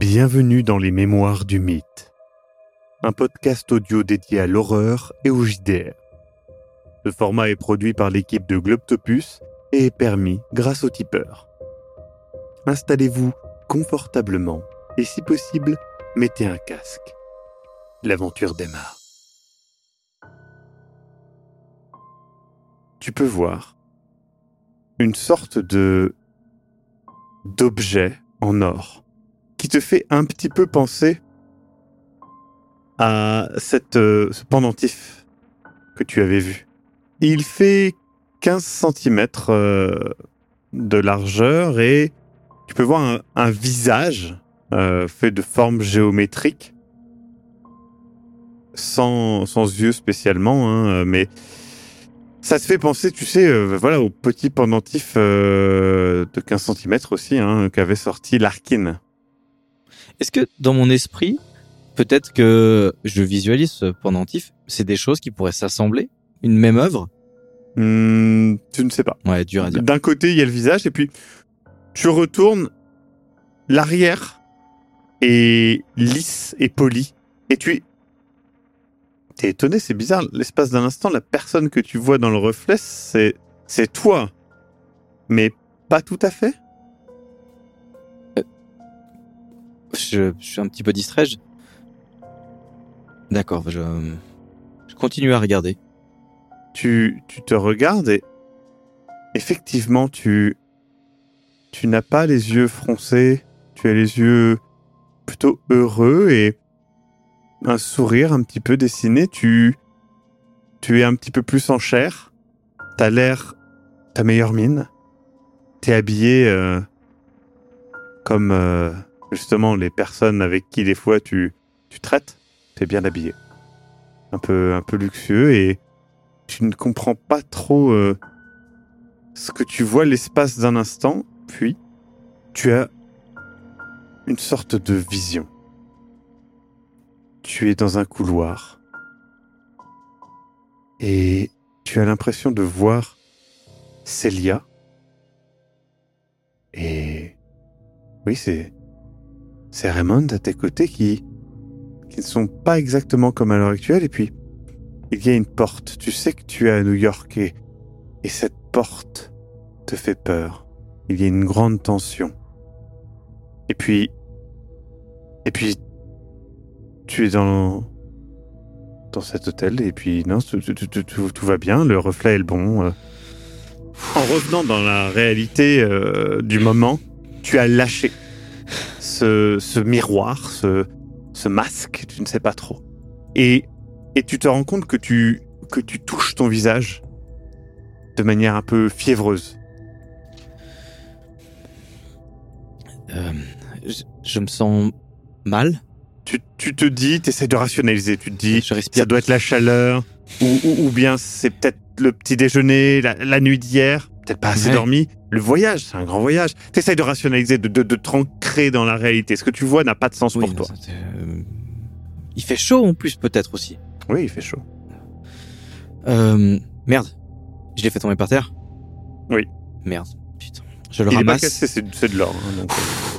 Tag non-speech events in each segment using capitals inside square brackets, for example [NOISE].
Bienvenue dans les Mémoires du Mythe, un podcast audio dédié à l'horreur et au JDR. Ce format est produit par l'équipe de Globtopus et est permis grâce au tipeur. Installez-vous confortablement et si possible, mettez un casque. L'aventure démarre. Tu peux voir une sorte de d'objet en or qui te fait un petit peu penser à cette, euh, ce pendentif que tu avais vu. Il fait 15 cm de largeur et tu peux voir un, visage euh, fait de formes géométriques, sans, sans yeux spécialement, hein, mais ça te fait penser, tu sais, euh, voilà, au petit pendentif euh, de 15 cm aussi, hein, qu'avait sorti Larkin. Est-ce que dans mon esprit, peut-être que je visualise ce pendentif, c'est des choses qui pourraient s'assembler Une même œuvre? Hmm, tu ne sais pas. Ouais, dur à dire. D'un côté, il y a le visage, et puis tu retournes, l'arrière est lisse et poli, et tu T'es étonné, c'est bizarre. L'espace d'un instant, la personne que tu vois dans le reflet, c'est c'est toi, mais pas tout à fait? Je, suis un petit peu distrait. je- D'accord, je, continue à regarder. tu, te regardes et effectivement, tu, n'as pas les yeux froncés, tu as les yeux plutôt heureux et un sourire un petit peu dessiné. Tu, tu es un petit peu plus en chair. T'as l'air ta meilleure mine. T'es habillé euh, comme euh, justement les personnes avec qui des fois tu, tu traites. T'es bien habillé. Un peu, un peu luxueux et tu ne comprends pas trop euh, ce que tu vois l'espace d'un instant, puis tu as une sorte de vision. Tu es dans un couloir et tu as l'impression de voir Célia. Et oui, c'est c'est Raymond à tes côtés qui qui ne sont pas exactement comme à l'heure actuelle et puis il y a une porte. Tu sais que tu es à New York et, et cette porte te fait peur. Il y a une grande tension. Et puis, et puis, tu es dans, dans cet hôtel et puis non, tout, tout- tout- tout- va bien. Le reflet est le bon. euh. En revenant dans la réalité euh, du moment, tu as lâché ce, ce miroir, ce, ce masque, tu ne sais pas trop. Et et tu te rends compte que tu que tu touches ton visage de manière un peu fiévreuse. Euh, je, je me sens mal. Tu, tu te dis, tu essaies de rationaliser, tu te dis, Je respire. ça doit être la chaleur, ou, ou, ou bien c'est peut-être le petit déjeuner, la, la nuit d'hier, peut-être pas assez Ouais. dormi. Le voyage, c'est un grand voyage. Tu essaies de rationaliser, de, de, de te ancrer dans la réalité. Ce que tu vois n'a pas de sens Oui, pour toi. euh, il fait chaud en plus, peut-être aussi. Oui, il fait chaud. Euh, merde. Je l'ai fait tomber par terre Oui. Merde. Putain. Je le Il est pas ramasse. cassé, c'est c'est de l'or. hein,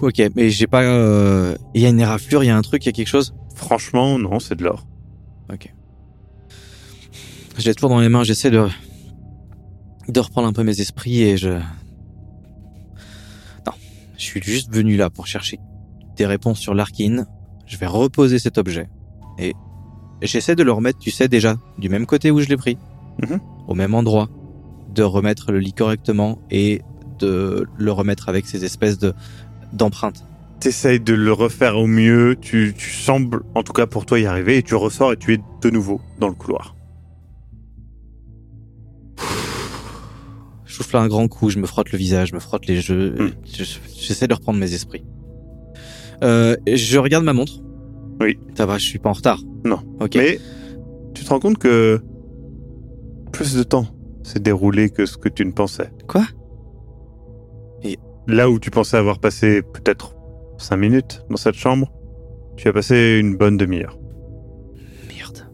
euh, Ok, mais j'ai pas. euh, Il y a une éraflure, il y a un truc, il y a quelque chose? franchement, non, c'est de l'or. Ok. Je l'ai toujours dans les mains, j'essaie de de reprendre un peu mes esprits et je. Non, je suis juste venu là pour chercher des réponses sur l'Arkin. Je vais reposer cet objet et j'essaie de le remettre, tu sais déjà, du même côté où je l'ai pris, Mhm. au même endroit, de remettre le lit correctement et de le remettre avec ces espèces de d'empreintes. T'essayes de le refaire au mieux, tu, tu sembles, en tout cas pour toi, y arriver, et tu ressors et tu es de nouveau dans le couloir. Je souffle un grand coup, je me frotte le visage, je me frotte les yeux, Hmm. je- j'essaie de reprendre mes esprits. Euh, je regarde ma montre. Oui. Ça va, je suis pas en retard. Non. Ok. Mais tu te rends compte que plus de temps s'est déroulé que ce que tu ne pensais. Quoi? Là où tu pensais avoir passé peut-être cinq minutes dans cette chambre, tu as passé une bonne demi-heure. Merde.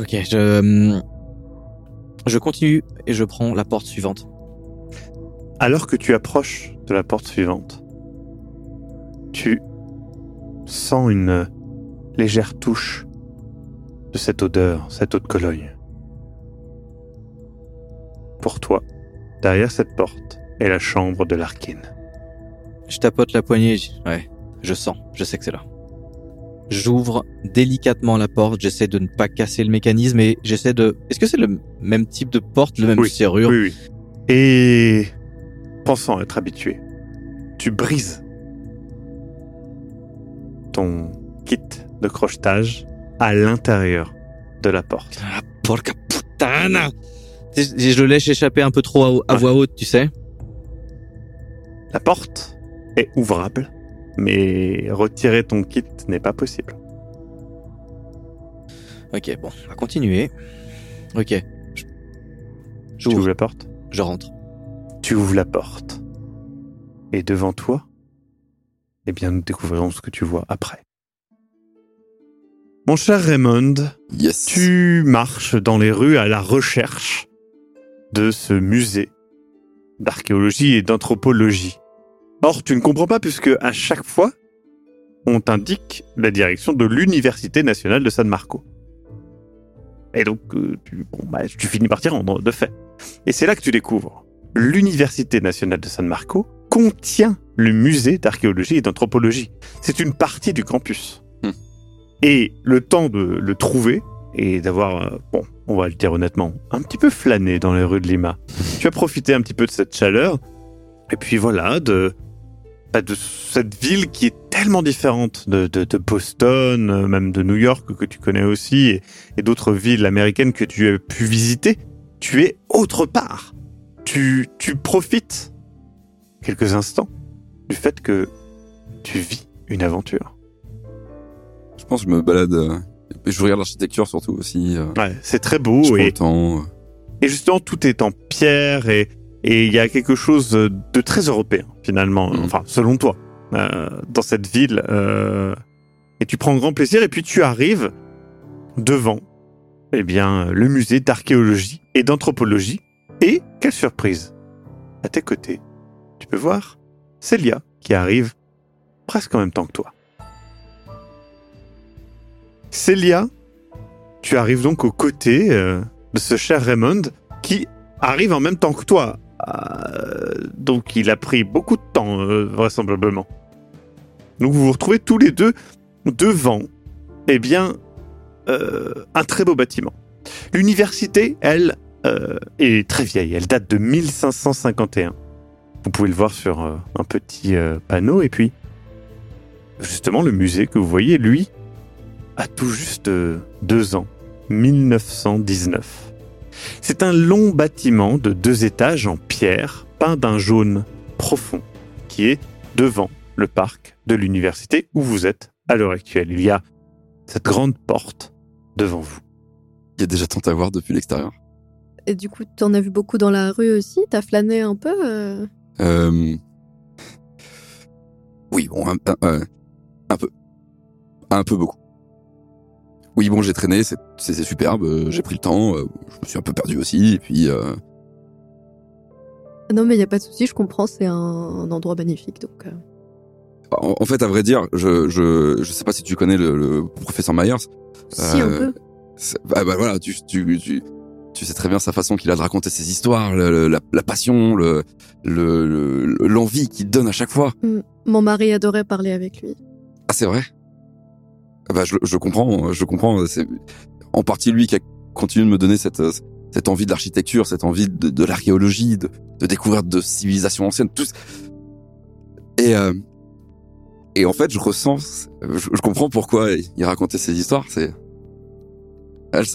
Ok, je hum, je continue et je prends la porte suivante. Alors que tu approches de la porte suivante, tu sens une légère touche de cette odeur, cette eau de Cologne. Pour toi, derrière cette porte est la chambre de Larkin. Je tapote la poignée. je- Ouais, je sens. Je sais que c'est là. J'ouvre délicatement la porte. J'essaie de ne pas casser le mécanisme et j'essaie de. Est-ce que c'est le même type de porte, le même Oui, serrure Oui, oui. Et pensant être habitué, tu brises ton kit de crochetage à l'intérieur de la porte. Ah, porca puttana je, je le laisse échapper un peu trop à, à Ouais. voix haute, tu sais. La porte est ouvrable, mais retirer ton kit n'est pas possible. Ok, bon, on va continuer. Ok. Je- J'ouvre, ouvres la porte je rentre. Tu ouvres la porte. Et devant toi, eh bien, nous découvrirons ce que tu vois après. Mon cher Raymond, Yes. tu marches dans les rues à la recherche de ce musée d'archéologie et d'anthropologie. Or, tu ne comprends pas puisque à chaque fois, on t'indique la direction de l'Université nationale de San Marco. Et donc, euh, tu, bon, bah, tu finis par t'y rendre, de fait. Et c'est là que tu découvres. L'Université nationale de San Marco contient le musée d'archéologie et d'anthropologie. C'est une partie du campus. Hmm. Et le temps de le trouver et d'avoir, euh, bon, on va le dire honnêtement, un petit peu flâné dans les rues de Lima. tu as profité un petit peu de cette chaleur. Et puis voilà, de, bah, de cette ville qui est tellement différente de, de, de Boston, euh, même de New York que tu connais aussi, et, et d'autres villes américaines que tu as pu visiter. Tu es autre part. Tu, tu profites quelques instants du fait que tu vis une aventure. Je pense que je me balade. euh, je regarde l'architecture surtout aussi. euh, Ouais, c'est très je beau prends et, et justement tout est en pierre et et il y a quelque chose de très européen finalement, Mhm. enfin selon toi, euh, dans cette ville. euh, et tu prends grand plaisir et puis tu arrives devant, eh bien, le musée d'archéologie et d'anthropologie. Et quelle surprise À tes côtés, tu peux voir Célia qui arrive presque en même temps que toi. Célia, tu arrives donc aux côtés euh, de ce cher Raymond qui arrive en même temps que toi. Euh, donc il a pris beaucoup de temps, euh, vraisemblablement. Donc vous vous retrouvez tous les deux devant, eh bien, euh, un très beau bâtiment. L'université, elle, est très vieille. Elle date de 1551. Vous pouvez le voir sur un petit panneau. Et puis, justement, le musée que vous voyez, lui, a tout juste deux ans. 1919. C'est un long bâtiment de deux étages en pierre, peint d'un jaune profond, qui est devant le parc de l'université où vous êtes à l'heure actuelle. Il y a cette grande porte devant vous. Il y a déjà tant à voir depuis l'extérieur. Et du coup, t'en as vu beaucoup dans la rue aussi? T'as flâné un peu euh? Euh... Oui, bon, un, un- un- un peu. Un peu beaucoup. Oui, bon, j'ai traîné, c'est superbe, euh, j'ai pris le temps, euh, je me suis un peu perdu aussi, et puis... euh, Non, mais il y a pas de souci, je comprends, c'est un, un endroit magnifique. Donc, euh. en, en fait, à vrai dire, je, je, je sais pas si tu connais le, le professeur Myers. Si, un peu. Bah, bah, voilà, tu, tu, tu, tu sais très bien sa façon qu'il a de raconter ses histoires, le- la, la passion, le, le, le- l'envie qu'il donne à chaque fois. Mm. Mon mari adorait parler avec lui. Ah, c'est vrai? Bah, je, je comprends, je comprends. C'est en partie lui qui a continué de me donner cette, cette envie de l'architecture, cette envie de, de l'archéologie, de, de découverte de civilisations anciennes, tout. Et, euh, et en fait, je ressens, je, je comprends pourquoi il racontait ces histoires. C'est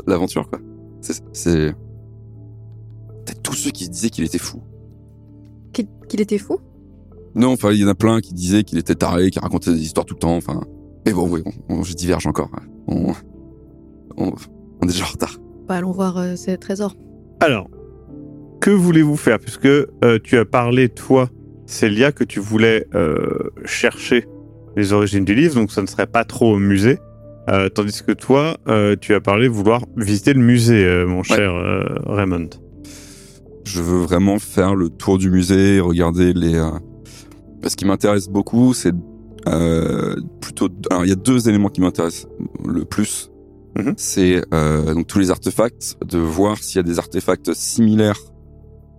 l'aventure, quoi. C'est, c'est peut-être tous ceux qui se disaient qu'il était fou. Qu'il qu'il était fou? Non, enfin, il y en a plein qui disaient qu'il était taré, qui racontait des histoires tout le temps. Enfin, mais bon, oui, on, on- je diverge encore. On, on, on est déjà en retard. Bah, allons voir euh, ces trésors. Alors, que voulez-vous faire? Puisque euh, tu as parlé, toi, Célia, que tu voulais euh, chercher les origines du livre, donc ça ne serait pas trop au musée. Euh, tandis que toi, euh, tu as parlé vouloir visiter le musée, euh, mon cher euh, Raymond. Je veux vraiment faire le tour du musée, regarder les. euh, Ce qui m'intéresse beaucoup, c'est euh, plutôt. Alors, il y a deux éléments qui m'intéressent le plus. Mhm. C'est euh, donc tous les artefacts, de voir s'il y a des artefacts similaires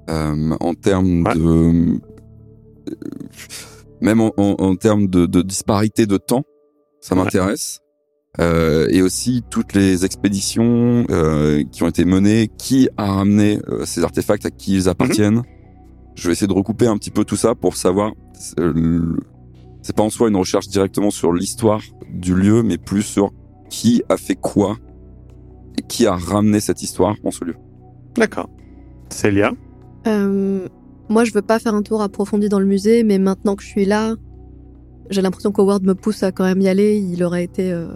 euh, en termes Ouais. de euh, même en, en, en termes de, de disparité de temps, ça Ouais. m'intéresse. Euh, et aussi toutes les expéditions euh, qui ont été menées, qui a ramené euh, ces artefacts, à qui ils appartiennent. Je vais essayer de recouper un petit peu tout ça pour savoir. C'est pas en soi une recherche directement sur l'histoire du lieu, mais plus sur qui a fait quoi et qui a ramené cette histoire en ce lieu. D'accord. Célia Euh, moi, je veux pas faire un tour approfondi dans le musée, mais maintenant que je suis là, j'ai l'impression qu'Howard me pousse à quand même y aller. Il aurait été euh,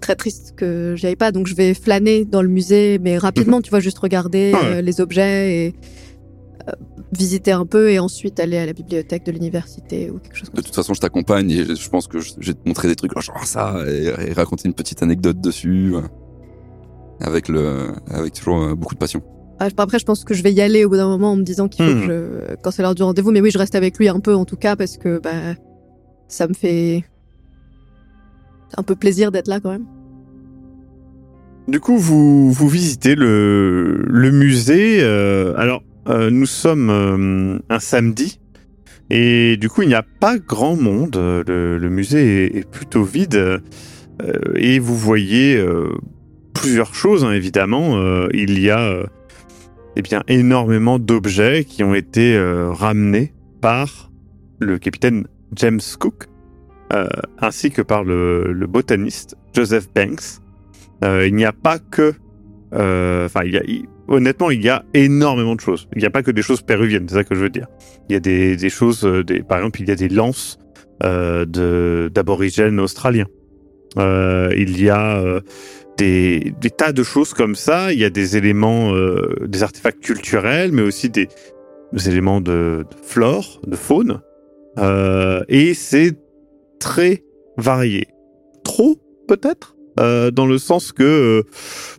très triste que j'y aille pas, donc je vais flâner dans le musée, mais rapidement, [LAUGHS] tu vois, juste regarder Ah ouais. euh, les objets et visiter un peu, et ensuite aller à la bibliothèque de l'université ou quelque chose De comme toute façon, je t'accompagne et je pense que je vais te montrer des trucs genre ça et, et raconter une petite anecdote dessus. euh, Avec le, avec toujours euh, beaucoup de passion. Ah, Après, je pense que je vais y aller au bout d'un moment en me disant qu'il faut Hmm. que je... quand c'est l'heure du rendez-vous. Mais oui, je reste avec lui un peu en tout cas parce que bah, ça me fait un peu plaisir d'être là quand même. Du coup, vous, vous visitez le, le musée. euh, alors, euh, nous sommes euh, un samedi. Et du coup, il n'y a pas grand monde. Le, musée est, plutôt vide. euh, et vous voyez plusieurs choses, hein, évidemment. Il y a eh bien, énormément d'objets qui ont été ramenés par le capitaine James Cook, ainsi que par le, botaniste Joseph Banks. Il n'y a pas que, enfin, il y a, honnêtement, il y a énormément de choses. Il n'y a pas que des choses péruviennes, c'est ça que je veux dire. Il y a des, choses, euh, par exemple, il y a des lances euh, d'aborigènes australiens. Euh, il y a des, tas de choses comme ça. Il y a des éléments, des artefacts culturels, mais aussi des, éléments de, flore, de faune. Et c'est très varié. Trop, peut-être? Dans le sens que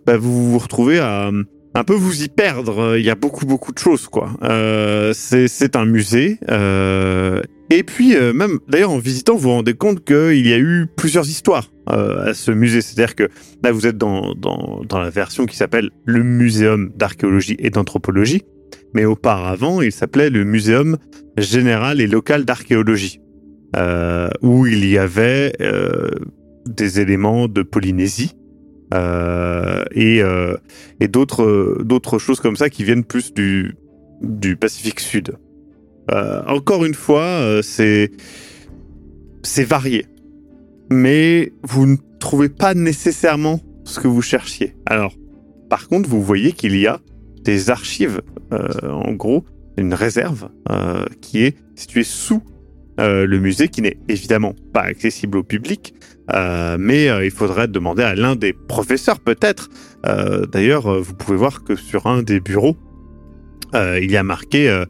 bah, vous vous retrouvez à un peu vous y perdre. Il y a beaucoup beaucoup de choses quoi. Euh, c'est un musée. euh, et puis euh, même d'ailleurs en visitant vous vous rendez compte qu'il y a eu plusieurs histoires euh, à ce musée. C'est-à-dire que là vous êtes dans dans, dans la version qui s'appelle le Muséum d'archéologie et d'anthropologie, mais auparavant il s'appelait le Muséum général et local d'archéologie, euh, où il y avait euh, des éléments de Polynésie euh, et, euh, et d'autres d'autres choses comme ça qui viennent plus du, Pacifique Sud. Euh, encore une fois, euh, c'est c'est varié, mais vous ne trouvez pas nécessairement ce que vous cherchiez. Alors, par contre, vous voyez qu'il y a des archives, euh, en gros, une réserve euh, qui est située sous euh, le musée, qui n'est évidemment pas accessible au public, euh, mais euh, il faudrait demander à l'un des professeurs peut-être. D'ailleurs, vous pouvez voir que sur un des bureaux, il y a marqué,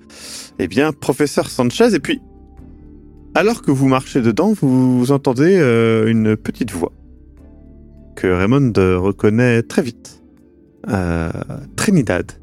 eh bien, professeur Sanchez. Et puis, alors que vous marchez dedans, vous entendez euh, une petite voix que Raymond reconnaît très vite. Trinidad.